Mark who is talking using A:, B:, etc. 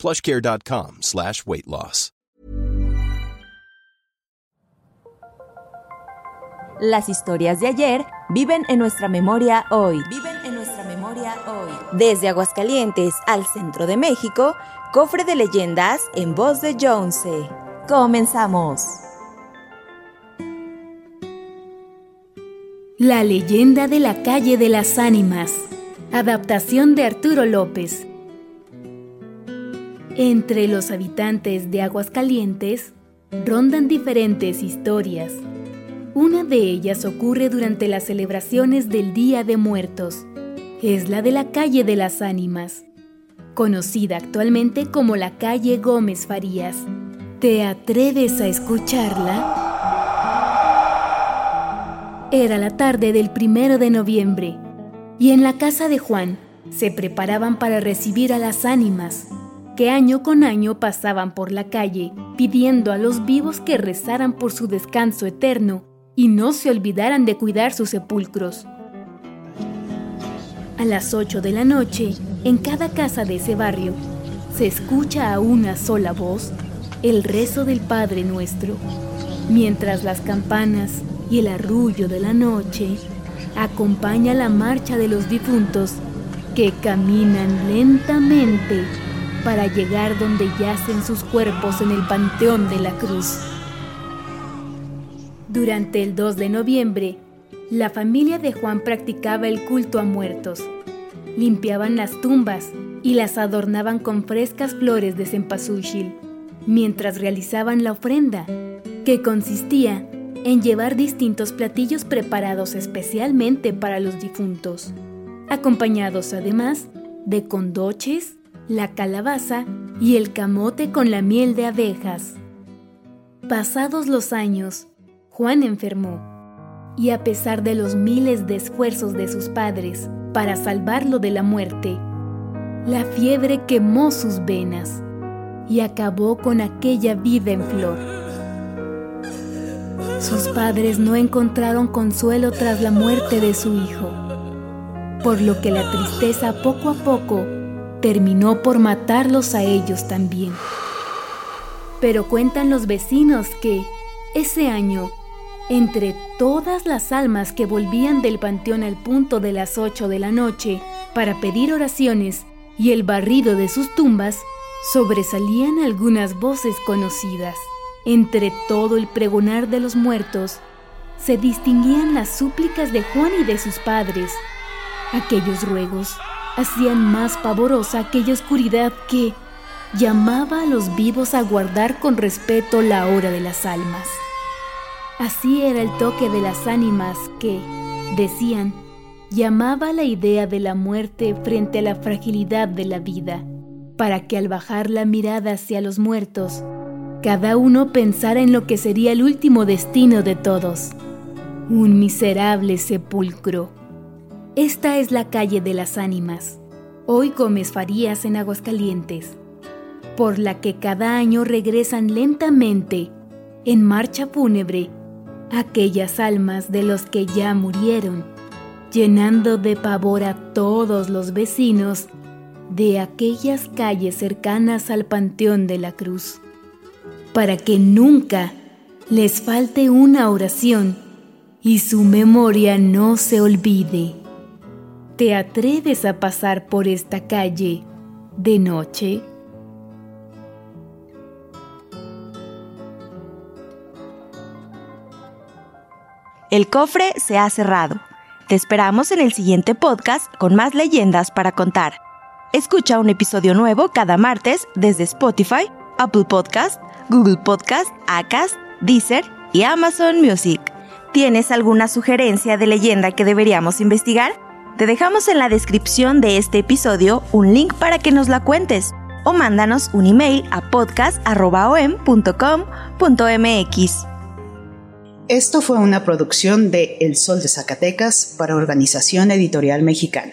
A: plushcare.com slash weight loss.
B: Las historias de ayer viven en nuestra memoria hoy.
C: Viven en nuestra memoria hoy.
B: Desde Aguascalientes al centro de México, cofre de leyendas en voz de Jonce. Comenzamos.
D: La leyenda de la calle de las ánimas. Adaptación de Arturo López. Entre los habitantes de Aguascalientes rondan diferentes historias. Una de ellas ocurre durante las celebraciones del Día de Muertos. Es la de la calle de las ánimas, conocida actualmente como la calle Gómez Farías. ¿Te atreves a escucharla? Era la tarde del primero de noviembre y en la casa de Juan se preparaban para recibir a las ánimas que año con año pasaban por la calle pidiendo a los vivos que rezaran por su descanso eterno y no se olvidaran de cuidar sus sepulcros. A las 8 de la noche, en cada casa de ese barrio, se escucha a una sola voz el rezo del Padre Nuestro, mientras las campanas y el arrullo de la noche acompaña la marcha de los difuntos que caminan lentamente para llegar donde yacen sus cuerpos en el Panteón de la Cruz. Durante el 2 de noviembre, la familia de Juan practicaba el culto a muertos. Limpiaban las tumbas y las adornaban con frescas flores de cempasúchil, mientras realizaban la ofrenda, que consistía en llevar distintos platillos preparados especialmente para los difuntos, acompañados además de condoches, la calabaza y el camote con la miel de abejas. Pasados los años, Juan enfermó, y a pesar de los miles de esfuerzos de sus padres para salvarlo de la muerte, la fiebre quemó sus venas y acabó con aquella vida en flor. Sus padres no encontraron consuelo tras la muerte de su hijo, por lo que la tristeza poco a poco terminó por matarlos a ellos también. Pero cuentan los vecinos que, ese año, entre todas las almas que volvían del panteón al punto de las ocho de la noche para pedir oraciones y el barrido de sus tumbas, sobresalían algunas voces conocidas. Entre todo el pregonar de los muertos, se distinguían las súplicas de Juan y de sus padres. Aquellos ruegos hacían más pavorosa aquella oscuridad que llamaba a los vivos a guardar con respeto la hora de las almas. Así era el toque de las ánimas que, decían, llamaba la idea de la muerte frente a la fragilidad de la vida, para que al bajar la mirada hacia los muertos, cada uno pensara en lo que sería el último destino de todos, un miserable sepulcro. Esta es la calle de las ánimas, hoy Gómez Farías en Aguascalientes, por la que cada año regresan lentamente, en marcha fúnebre, aquellas almas de los que ya murieron, llenando de pavor a todos los vecinos de aquellas calles cercanas al Panteón de la Cruz, para que nunca les falte una oración y su memoria no se olvide. ¿Te atreves a pasar por esta calle de noche?
B: El cofre se ha cerrado. Te esperamos en el siguiente podcast con más leyendas para contar. Escucha un episodio nuevo cada martes desde Spotify, Apple Podcast, Google Podcast, Acast, Deezer y Amazon Music. ¿Tienes alguna sugerencia de leyenda que deberíamos investigar? Te dejamos en la descripción de este episodio un link para que nos la cuentes o mándanos un email a podcast.om.com.mx.
E: Esto fue una producción de El Sol de Zacatecas para Organización Editorial Mexicana.